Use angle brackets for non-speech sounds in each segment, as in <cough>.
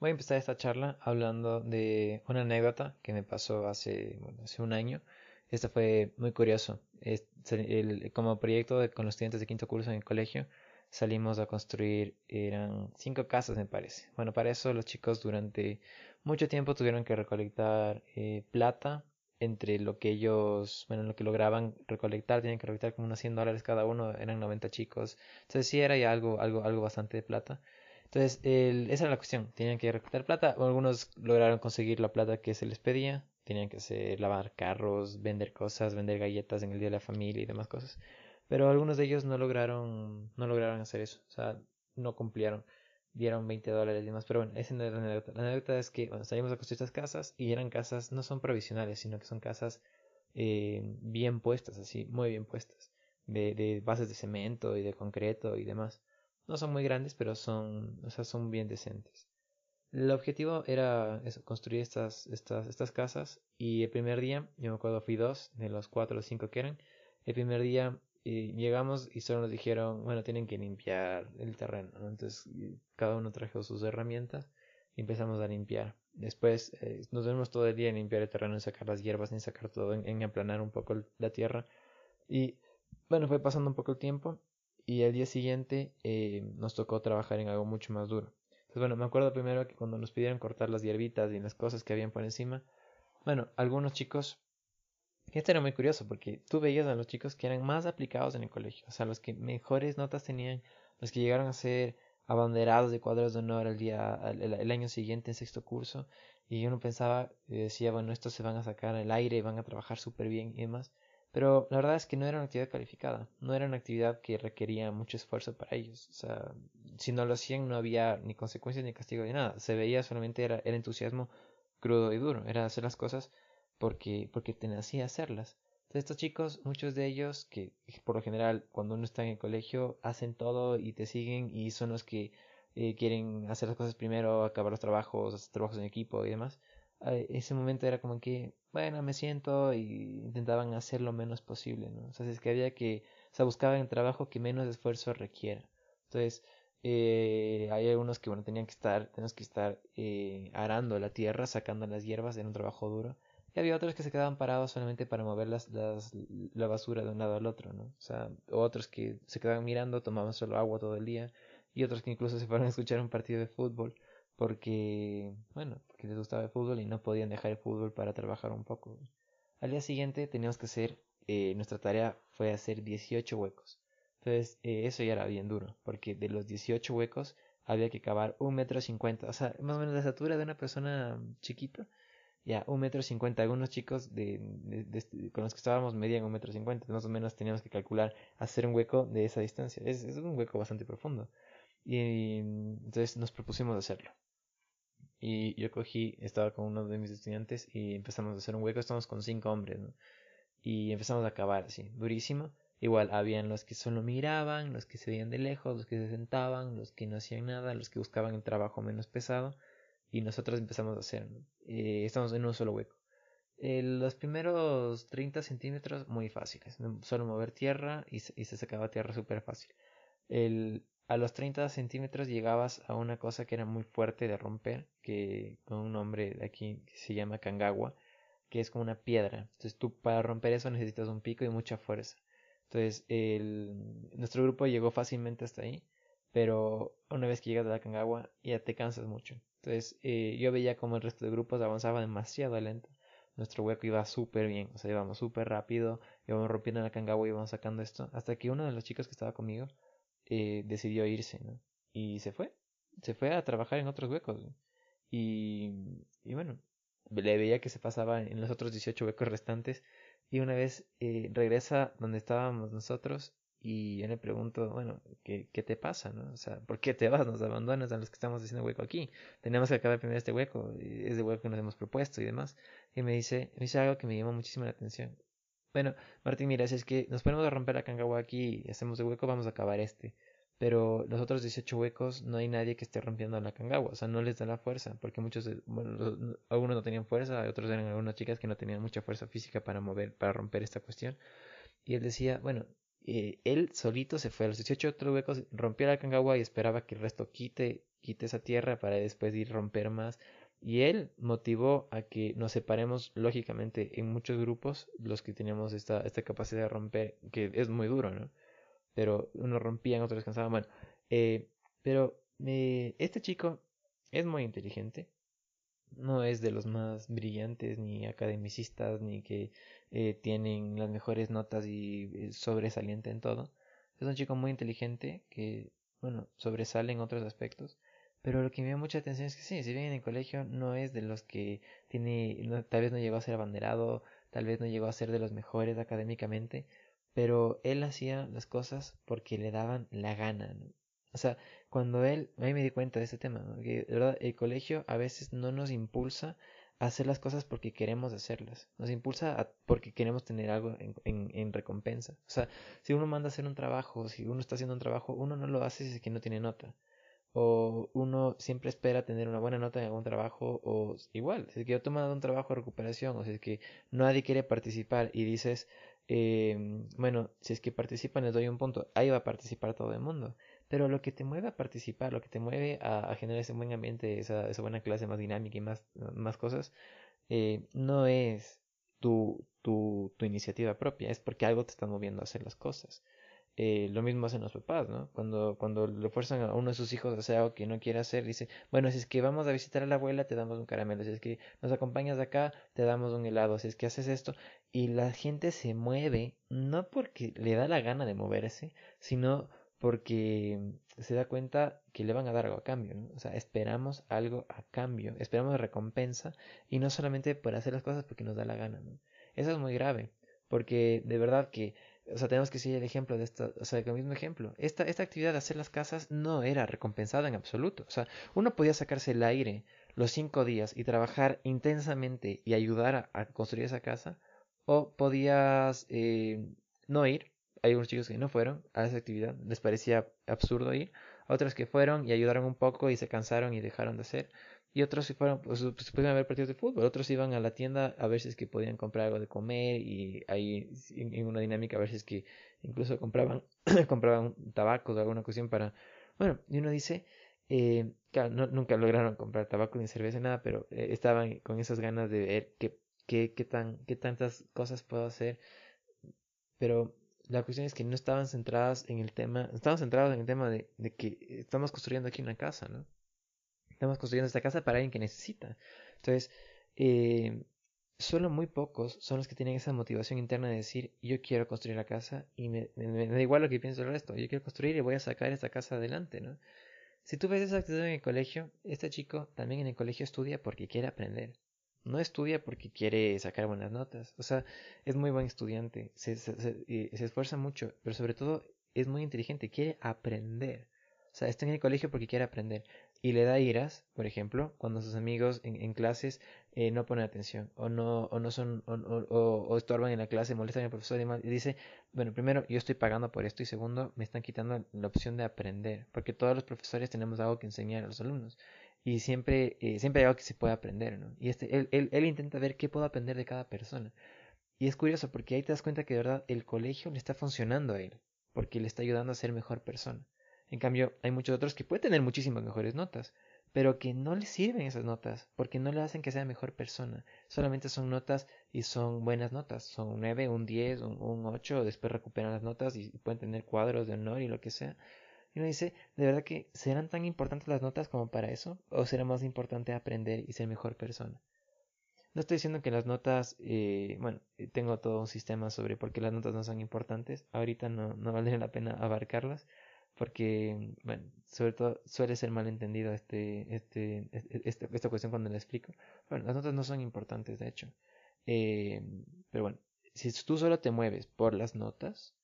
Voy a empezar esta charla hablando de una anécdota que me pasó hace, hace un año. Esto fue muy curioso. Como proyecto con los estudiantes de quinto curso en el colegio, salimos a construir, eran cinco casas me parece. Bueno, para eso los chicos durante mucho tiempo tuvieron que recolectar eh, plata entre lo que ellos, bueno, lo que lograban recolectar, tenían que recolectar como unos 100 dólares cada uno, eran 90 chicos. Entonces sí era ya algo, algo, algo bastante de plata. Entonces, el, esa era la cuestión. Tenían que recolectar plata. Algunos lograron conseguir la plata que se les pedía. Tenían que hacer, lavar carros, vender cosas, vender galletas en el día de la familia y demás cosas. Pero algunos de ellos no lograron, no lograron hacer eso. O sea, no cumplieron. Dieron 20 dólares y demás. Pero bueno, esa no es la anécdota. La anécdota es que bueno, salimos a construir estas casas y eran casas, no son provisionales, sino que son casas eh, bien puestas, así, muy bien puestas. De, de bases de cemento y de concreto y demás. No son muy grandes, pero son, o sea, son bien decentes. El objetivo era construir estas, estas, estas casas y el primer día, yo me acuerdo fui dos de los cuatro o cinco que eran, el primer día eh, llegamos y solo nos dijeron, bueno, tienen que limpiar el terreno, entonces cada uno trajo sus herramientas y empezamos a limpiar. Después eh, nos vemos todo el día en limpiar el terreno, en sacar las hierbas, en sacar todo, en, en aplanar un poco la tierra y bueno, fue pasando un poco el tiempo y el día siguiente eh, nos tocó trabajar en algo mucho más duro. Entonces, bueno, me acuerdo primero que cuando nos pidieron cortar las hierbitas y las cosas que habían por encima, bueno, algunos chicos, esto era muy curioso porque tú veías a los chicos que eran más aplicados en el colegio, o sea, los que mejores notas tenían, los que llegaron a ser abanderados de cuadros de honor el día, el, año siguiente en sexto curso, y uno pensaba, decía, bueno, estos se van a sacar al aire van a trabajar súper bien y demás. Pero la verdad es que no era una actividad calificada, no era una actividad que requería mucho esfuerzo para ellos. O sea, si no lo hacían no había ni consecuencias ni castigo ni nada. Se veía solamente era el entusiasmo crudo y duro, era hacer las cosas porque, porque te nacía hacerlas. Entonces estos chicos, muchos de ellos, que por lo general cuando uno está en el colegio hacen todo y te siguen y son los que eh, quieren hacer las cosas primero, acabar los trabajos, hacer trabajos en equipo y demás ese momento era como que, bueno, me siento y intentaban hacer lo menos posible, ¿no? O sea, es que había que, o sea, buscaban el trabajo que menos esfuerzo requiera. Entonces, eh, hay algunos que, bueno, tenían que estar, tenemos que estar eh, arando la tierra, sacando las hierbas, en un trabajo duro. Y había otros que se quedaban parados solamente para mover las, las, la basura de un lado al otro, ¿no? O sea, otros que se quedaban mirando, tomaban solo agua todo el día, y otros que incluso se fueron a escuchar un partido de fútbol porque, bueno, porque les gustaba el fútbol y no podían dejar el fútbol para trabajar un poco. Al día siguiente teníamos que hacer, eh, nuestra tarea fue hacer 18 huecos. Entonces, eh, eso ya era bien duro, porque de los 18 huecos había que cavar un metro cincuenta, o sea, más o menos la estatura de una persona chiquita, ya, un metro cincuenta. Algunos chicos de, de, con los que estábamos medían un metro cincuenta, más o menos teníamos que calcular hacer un hueco de esa distancia. Es, un hueco bastante profundo. Y entonces nos propusimos hacerlo. Y yo cogí, estaba con uno de mis estudiantes y empezamos a hacer un hueco, estamos con cinco hombres. Y empezamos a cavar así, durísimo. Igual, habían los que solo miraban, los que se veían de lejos, los que se sentaban, los que no hacían nada, los que buscaban el trabajo menos pesado. Y nosotros empezamos a hacer, eh, estamos en un solo hueco. Eh, los primeros 30 centímetros muy fáciles, solo mover tierra y, y se sacaba tierra súper fácil. El, a los 30 centímetros llegabas a una cosa que era muy fuerte de romper, que con un nombre de aquí que se llama Kangawa, que es como una piedra. Entonces tú para romper eso necesitas un pico y mucha fuerza. Entonces el, nuestro grupo llegó fácilmente hasta ahí, pero una vez que llegas a la Kangawa ya te cansas mucho. Entonces eh, yo veía como el resto de grupos avanzaba demasiado lento. Nuestro hueco iba súper bien, o sea, íbamos súper rápido, íbamos rompiendo la Kangawa y íbamos sacando esto, hasta que uno de los chicos que estaba conmigo eh, decidió irse. Y se fue, se fue a trabajar en otros huecos. Y, y bueno, le veía que se pasaba en los otros 18 huecos restantes. Y una vez eh, regresa donde estábamos nosotros y yo le pregunto, bueno, ¿qué, ¿qué, te pasa? ¿no? O sea, ¿por qué te vas? Nos abandonas a los que estamos haciendo hueco aquí. Tenemos que acabar primero este hueco, es de hueco que nos hemos propuesto y demás. Y me dice, me dice algo que me llamó muchísimo la atención. Bueno, Martín, mira, si es que nos ponemos a romper la Kangawa aquí y hacemos el hueco, vamos a acabar este. Pero los otros 18 huecos no hay nadie que esté rompiendo la Kangawa, o sea, no les da la fuerza, porque muchos, bueno, algunos no tenían fuerza, otros eran algunas chicas que no tenían mucha fuerza física para mover, para romper esta cuestión. Y él decía, bueno, eh, él solito se fue a los 18 otros huecos, rompió la Kangawa y esperaba que el resto quite quite esa tierra para después ir romper más. Y él motivó a que nos separemos lógicamente en muchos grupos, los que teníamos esta, esta capacidad de romper, que es muy duro, ¿no? Pero unos rompían, otros descansaban. Bueno, eh, pero eh, este chico es muy inteligente. No es de los más brillantes, ni academicistas, ni que eh, tienen las mejores notas y eh, sobresaliente en todo. Es un chico muy inteligente que, bueno, sobresale en otros aspectos. Pero lo que me da mucha atención es que sí, si bien en el colegio no es de los que tiene, tal vez no llegó a ser abanderado, tal vez no llegó a ser de los mejores académicamente, pero él hacía las cosas porque le daban la gana, ¿no? O sea, cuando él, a mí me di cuenta de este tema, que el colegio a veces no nos impulsa a hacer las cosas porque queremos hacerlas, nos impulsa a, porque queremos tener algo en, en, en, recompensa. O sea, si uno manda a hacer un trabajo, si uno está haciendo un trabajo, uno no lo hace si es que no tiene nota. O uno siempre espera tener una buena nota en algún trabajo, o igual, si es que yo tomo un trabajo de recuperación, o si es que nadie quiere participar y dices, eh, bueno, si es que participan les doy un punto, ahí va a participar todo el mundo. Pero lo que te mueve a participar, lo que te mueve a, generar ese buen ambiente, esa, esa, buena clase más dinámica y más, más cosas, eh, no es tu, tu, tu, iniciativa propia, es porque algo te está moviendo a hacer las cosas. Eh, lo mismo hacen los papás, ¿no? Cuando, cuando le fuerzan a uno de sus hijos a hacer algo que no quiere hacer, dice, bueno, si es que vamos a visitar a la abuela, te damos un caramelo, si es que nos acompañas de acá, te damos un helado, si es que haces esto, y la gente se mueve, no porque le da la gana de moverse, sino porque se da cuenta que le van a dar algo a cambio, ¿no? O sea, esperamos algo a cambio, esperamos recompensa y no solamente por hacer las cosas porque nos da la gana, ¿no? Eso es muy grave, porque de verdad que, o sea, tenemos que seguir el ejemplo de esto, o sea, el mismo ejemplo. Esta, esta actividad de hacer las casas no era recompensada en absoluto, o sea, uno podía sacarse el aire los cinco días y trabajar intensamente y ayudar a, a construir esa casa, o podías eh, no ir. Hay unos chicos que no fueron a esa actividad, les parecía absurdo ir, otros que fueron y ayudaron un poco y se cansaron y dejaron de hacer, y otros si fueron, pues, pues se podían ver partidos de fútbol, otros iban a la tienda a ver que podían comprar algo de comer y ahí en, una dinámica a ver si es que incluso compraban, <clears throat> compraban tabaco o alguna cuestión para, bueno, y uno dice, eh, claro, no, nunca lograron comprar tabaco ni cerveza, nada, pero eh, estaban con esas ganas de ver qué, qué, qué, tan, qué tantas cosas puedo hacer, pero la cuestión es que no estaban centradas en el tema, estaban centrados en el tema de, de, que estamos construyendo aquí una casa, ¿no? Estamos construyendo esta casa para alguien que necesita. Entonces, eh, solo muy pocos son los que tienen esa motivación interna de decir, yo quiero construir la casa y me, da igual lo que pienso el resto, yo quiero construir y voy a sacar esta casa adelante, ¿no? Si tú ves esa actitud en el colegio, este chico también en el colegio estudia porque quiere aprender no estudia porque quiere sacar buenas notas. O sea, es muy buen estudiante, se, se, se, esfuerza mucho, pero sobre todo es muy inteligente, quiere aprender. O sea, está en el colegio porque quiere aprender. Y le da iras, por ejemplo, cuando sus amigos en, clases eh, no ponen atención o no, o no son, o, o, o, estorban en la clase, molestan al profesor y, más, y dice, bueno, primero yo estoy pagando por esto y segundo me están quitando la opción de aprender, porque todos los profesores tenemos algo que enseñar a los alumnos y siempre, eh, siempre hay algo que se puede aprender, ¿no? Y este, él, él, él intenta ver qué puedo aprender de cada persona. Y es curioso porque ahí te das cuenta que de verdad el colegio le está funcionando a él, porque le está ayudando a ser mejor persona. En cambio, hay muchos otros que pueden tener muchísimas mejores notas, pero que no le sirven esas notas, porque no le hacen que sea mejor persona. Solamente son notas y son buenas notas. Son un 9, un 10, un, un 8, después recuperan las notas y pueden tener cuadros de honor y lo que sea. Y uno dice, ¿de verdad que serán tan importantes las notas como para eso? ¿O será más importante aprender y ser mejor persona? No estoy diciendo que las notas, eh, bueno, eh, tengo todo un sistema sobre por qué las notas no son importantes. Ahorita no, no la pena abarcarlas porque, bueno, sobre todo suele ser malentendido este, este, este, esta cuestión cuando la explico. Bueno, las notas no son importantes, de hecho. Eh, pero bueno, si tú solo te mueves por las notas,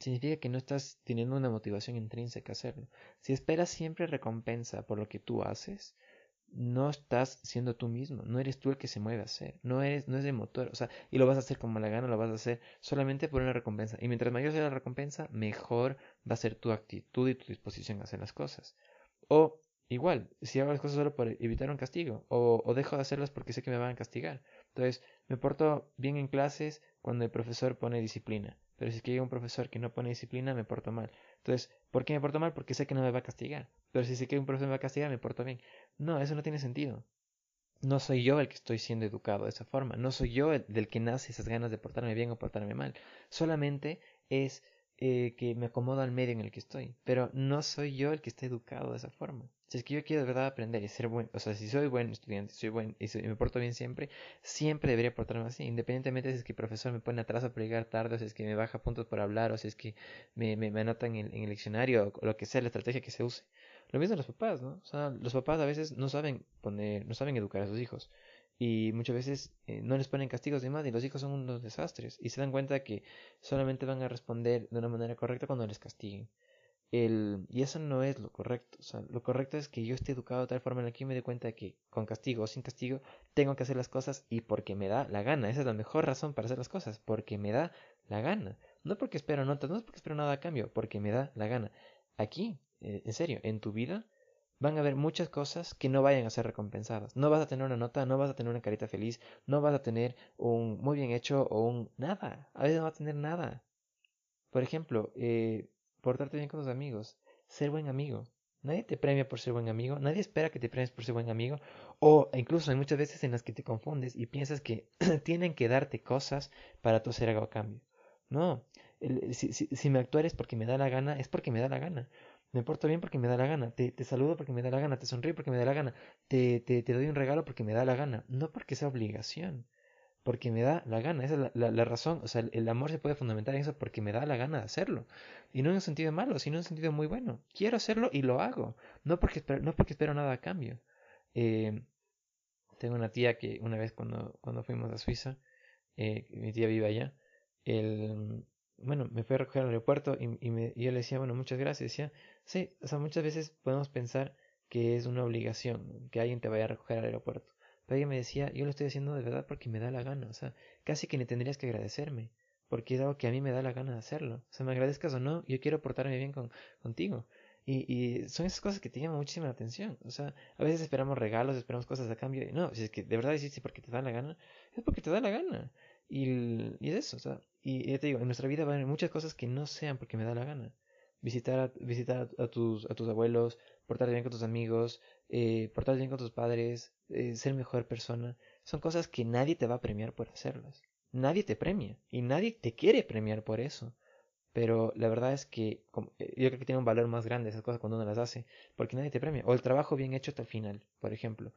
significa que no estás teniendo una motivación intrínseca a hacerlo. Si esperas siempre recompensa por lo que tú haces, no estás siendo tú mismo, no eres tú el que se mueve a hacer, no eres, no es de motor, o sea, y lo vas a hacer como la gana, lo vas a hacer solamente por una recompensa. Y mientras mayor sea la recompensa, mejor va a ser tu actitud y tu disposición a hacer las cosas. O igual, si hago las cosas solo por evitar un castigo, o, dejo de hacerlas porque sé que me van a castigar. Entonces, me porto bien en clases cuando el profesor pone disciplina Pero si es que hay un profesor que no pone disciplina, me porto mal. Entonces, ¿por qué me porto mal? Porque sé que no me va a castigar. Pero si sé que un profesor me va a castigar, me porto bien. No, eso no tiene sentido. No soy yo el que estoy siendo educado de esa forma. No soy yo el del que nace esas ganas de portarme bien o portarme mal. Solamente es eh, que me acomodo al medio en el que estoy. Pero no soy yo el que está educado de esa forma. Si es que yo quiero de verdad aprender y ser bueno, o sea, si soy buen estudiante, soy buen y, me porto bien siempre, siempre debería portarme así, independientemente si es que el profesor me pone atrás por llegar tarde, o si es que me baja puntos por hablar, o si es que me, me, anotan en, en, el diccionario, o lo que sea, la estrategia que se use. Lo mismo los papás, ¿no? O sea, los papás a veces no saben poner, no saben educar a sus hijos. Y muchas veces eh, no les ponen castigos de más y los hijos son unos desastres. Y se dan cuenta que solamente van a responder de una manera correcta cuando les castiguen. El, y eso no es lo correcto. O sea, lo correcto es que yo esté educado de tal forma en la que me dé cuenta de que con castigo o sin castigo tengo que hacer las cosas y porque me da la gana. Esa es la mejor razón para hacer las cosas. Porque me da la gana. No porque espero notas, no es porque espero nada a cambio, porque me da la gana. Aquí, eh, en serio, en tu vida van a haber muchas cosas que no vayan a ser recompensadas. No vas a tener una nota, no vas a tener una carita feliz, no vas a tener un muy bien hecho o un nada. A veces no vas a tener nada. Por ejemplo, eh, portarte bien con tus amigos, ser buen amigo. Nadie te premia por ser buen amigo, nadie espera que te premies por ser buen amigo, o incluso hay muchas veces en las que te confundes y piensas que <clears throat> tienen que darte cosas para tú hacer algo a cambio. No, si, si, si, me actuares porque me da la gana, es porque me da la gana. Me porto bien porque me da la gana, te, te saludo porque me da la gana, te sonrío porque me da la gana, te, te, te doy un regalo porque me da la gana, no porque sea obligación porque me da la gana, esa es la, la, razón, o sea, el, amor se puede fundamentar en eso porque me da la gana de hacerlo, y no en un sentido malo, sino en un sentido muy bueno, quiero hacerlo y lo hago, no porque no porque espero nada a cambio. Eh, tengo una tía que una vez cuando, cuando fuimos a Suiza, eh, mi tía vive allá, el, bueno, me fue a recoger al aeropuerto y, y, me, y yo le decía, bueno, muchas gracias, decía, sí, o sea, muchas veces podemos pensar que es una obligación que alguien te vaya a recoger al aeropuerto pero ella me decía, yo lo estoy haciendo de verdad porque me da la gana, o sea, casi que ni tendrías que agradecerme, porque es algo que a mí me da la gana de hacerlo. O sea, me agradezcas o no, yo quiero portarme bien con, contigo. Y, y son esas cosas que te llaman muchísima atención. O sea, a veces esperamos regalos, esperamos cosas a cambio. Y no, si es que de verdad hiciste porque te da la gana, es porque te da la gana. Y, es eso, o sea, y ya te digo, en nuestra vida van muchas cosas que no sean porque me da la gana. Visitar a, visitar a, tus, a tus abuelos, portarte bien con tus amigos, eh, portarte bien con tus padres, eh, ser mejor persona, son cosas que nadie te va a premiar por hacerlas. Nadie te premia y nadie te quiere premiar por eso. Pero la verdad es que eh, yo creo que tiene un valor más grande esas cosas cuando uno las hace, porque nadie te premia. O el trabajo bien hecho hasta el final, por ejemplo.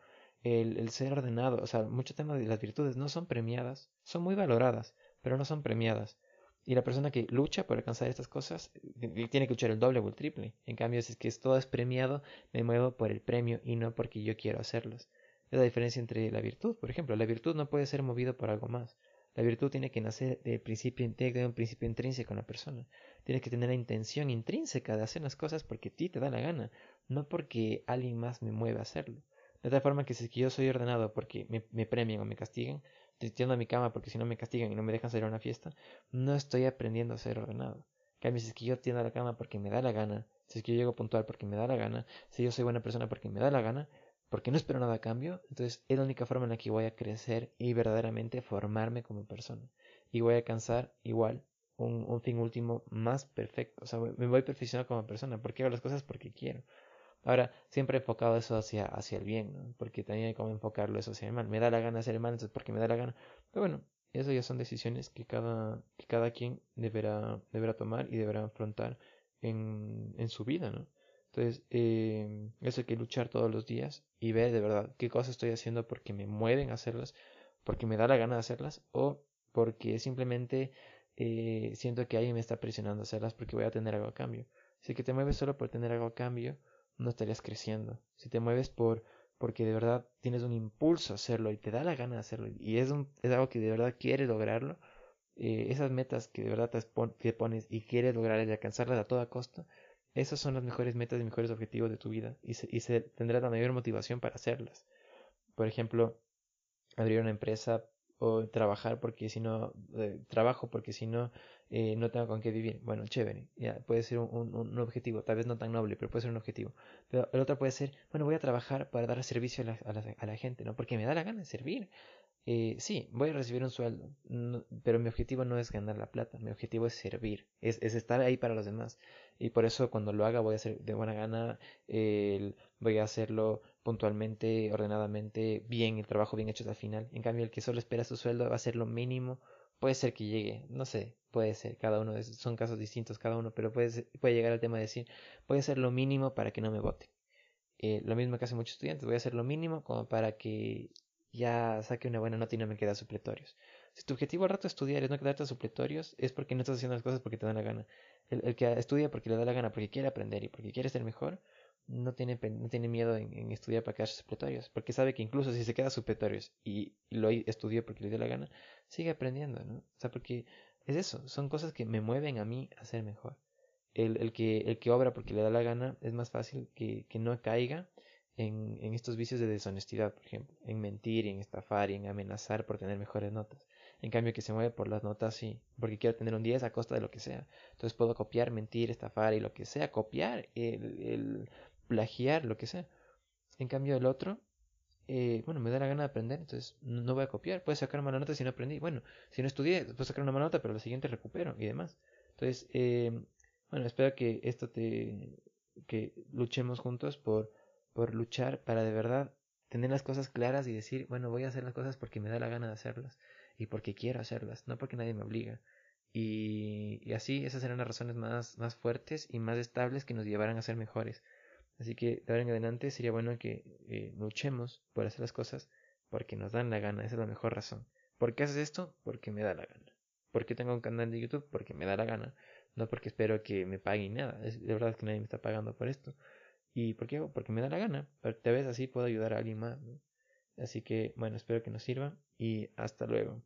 El, ser ordenado, o sea, mucho tema de las virtudes no son premiadas, son muy valoradas, pero no son premiadas. Y la persona que lucha por alcanzar estas cosas eh, tiene que luchar el doble o el triple. En cambio, si es que todo es premiado, me muevo por el premio y no porque yo quiero hacerlos. Es la diferencia entre la virtud. Por ejemplo, la virtud no puede ser movido por algo más. La virtud tiene que nacer de principio, tiene un principio intrínseco en la persona. Tiene que tener la intención intrínseca de hacer las cosas porque a ti te da la gana, no porque alguien más me mueve a hacerlo. De tal forma que si es que yo soy ordenado porque me, me premian o me castigan, tiendo a mi cama porque si no me castigan y no me dejan salir a una fiesta, no estoy aprendiendo a ser ordenado. cambio, si es que yo tiendo a la cama porque me da la gana, si es que yo llego puntual porque me da la gana, si yo soy buena persona porque me da la gana, porque no espero nada a cambio, entonces es la única forma en la que voy a crecer y verdaderamente formarme como persona. Y voy a alcanzar igual un, un fin último más perfecto. O sea, me voy a perfeccionar como persona porque hago las cosas porque quiero. Ahora, siempre he enfocado eso hacia, hacia el bien, ¿no? porque también hay como enfocarlo eso hacia el mal. Me da la gana hacer el mal, entonces porque me da la gana. Pero bueno, eso ya son decisiones que cada, que cada quien deberá, deberá tomar y deberá afrontar en, en su vida, ¿no? Entonces, eh, eso hay que luchar todos los días y ver de verdad qué cosas estoy haciendo porque me mueven a hacerlas, porque me da la gana de hacerlas o porque simplemente eh, siento que alguien me está presionando a hacerlas porque voy a tener algo a cambio. Si que te mueves solo por tener algo a cambio, no estarías creciendo. Si te mueves por porque de verdad tienes un impulso a hacerlo y te da la gana de hacerlo y es, un, es algo que de verdad quieres lograrlo, eh, esas metas que de verdad te, pones y quieres lograr y alcanzarlas a toda costa, esas son las mejores metas y mejores objetivos de tu vida y se, y se tendrá la mayor motivación para hacerlas. Por ejemplo, abrir una empresa o trabajar porque si no, eh, trabajo porque si no, eh, no tengo con qué vivir. Bueno, chévere, ya puede ser un, un, objetivo, tal vez no tan noble, pero puede ser un objetivo. Pero el otro puede ser, bueno, voy a trabajar para dar servicio a la, a la, a la gente, ¿no? Porque me da la gana de servir. eh, sí, voy a recibir un sueldo, pero mi objetivo no es ganar la plata, mi objetivo es servir, es, es, estar ahí para los demás. Y por eso cuando lo haga voy a hacer de buena gana, voy a hacerlo puntualmente, ordenadamente, bien, el trabajo bien hecho hasta el final. En cambio, el que solo espera su sueldo va a hacer lo mínimo, puede ser que llegue, no sé, puede ser, cada uno, son casos distintos cada uno, pero puede, puede llegar al tema de decir, voy a hacer lo mínimo para que no me voten. Eh, lo mismo que hacen muchos estudiantes, voy a hacer lo mínimo como para que ya saque una buena nota y no me queda supletorios. Si tu objetivo al rato estudiar es no quedarte supletorios, es porque no estás haciendo las cosas porque te dan la gana. El, que estudia porque le da la gana, porque quiere aprender y porque quiere ser mejor, no tiene, no tiene miedo en, estudiar para quedarse supletorios, porque sabe que incluso si se queda supletorios y lo estudió porque le dio la gana, sigue aprendiendo, ¿no? O sea, porque es eso, son cosas que me mueven a mí a ser mejor. El, el, que, el que obra porque le da la gana es más fácil que, que no caiga en, en, estos vicios de deshonestidad, por ejemplo, en mentir, en estafar y en amenazar por tener mejores notas. En cambio, que se mueve por las notas, sí, porque quiero tener un 10 a costa de lo que sea. Entonces puedo copiar, mentir, estafar y lo que sea, copiar, el, el plagiar, lo que sea. En cambio, el otro, eh, bueno, me da la gana de aprender, entonces no voy a copiar. Puedo sacar una mala nota si no aprendí. Bueno, si no estudié, puedo sacar una mala nota, pero la siguiente recupero y demás. Entonces, eh, bueno, espero que esto te. que luchemos juntos por por luchar para de verdad tener las cosas claras y decir, bueno, voy a hacer las cosas porque me da la gana de hacerlas y porque quiero hacerlas, no porque nadie me obliga. Y, y así esas serán las razones más, más fuertes y más estables que nos llevarán a ser mejores. Así que de ahora en adelante sería bueno que eh, luchemos por hacer las cosas porque nos dan la gana, esa es la mejor razón. ¿Por qué haces esto? Porque me da la gana. ¿Por qué tengo un canal de YouTube? Porque me da la gana. No porque espero que me paguen nada. Es, de verdad que nadie me está pagando por esto. ¿Y por qué Porque me da la gana. Pero te ves así puedo ayudar a alguien más. Así que, bueno, espero que nos sirva y hasta luego.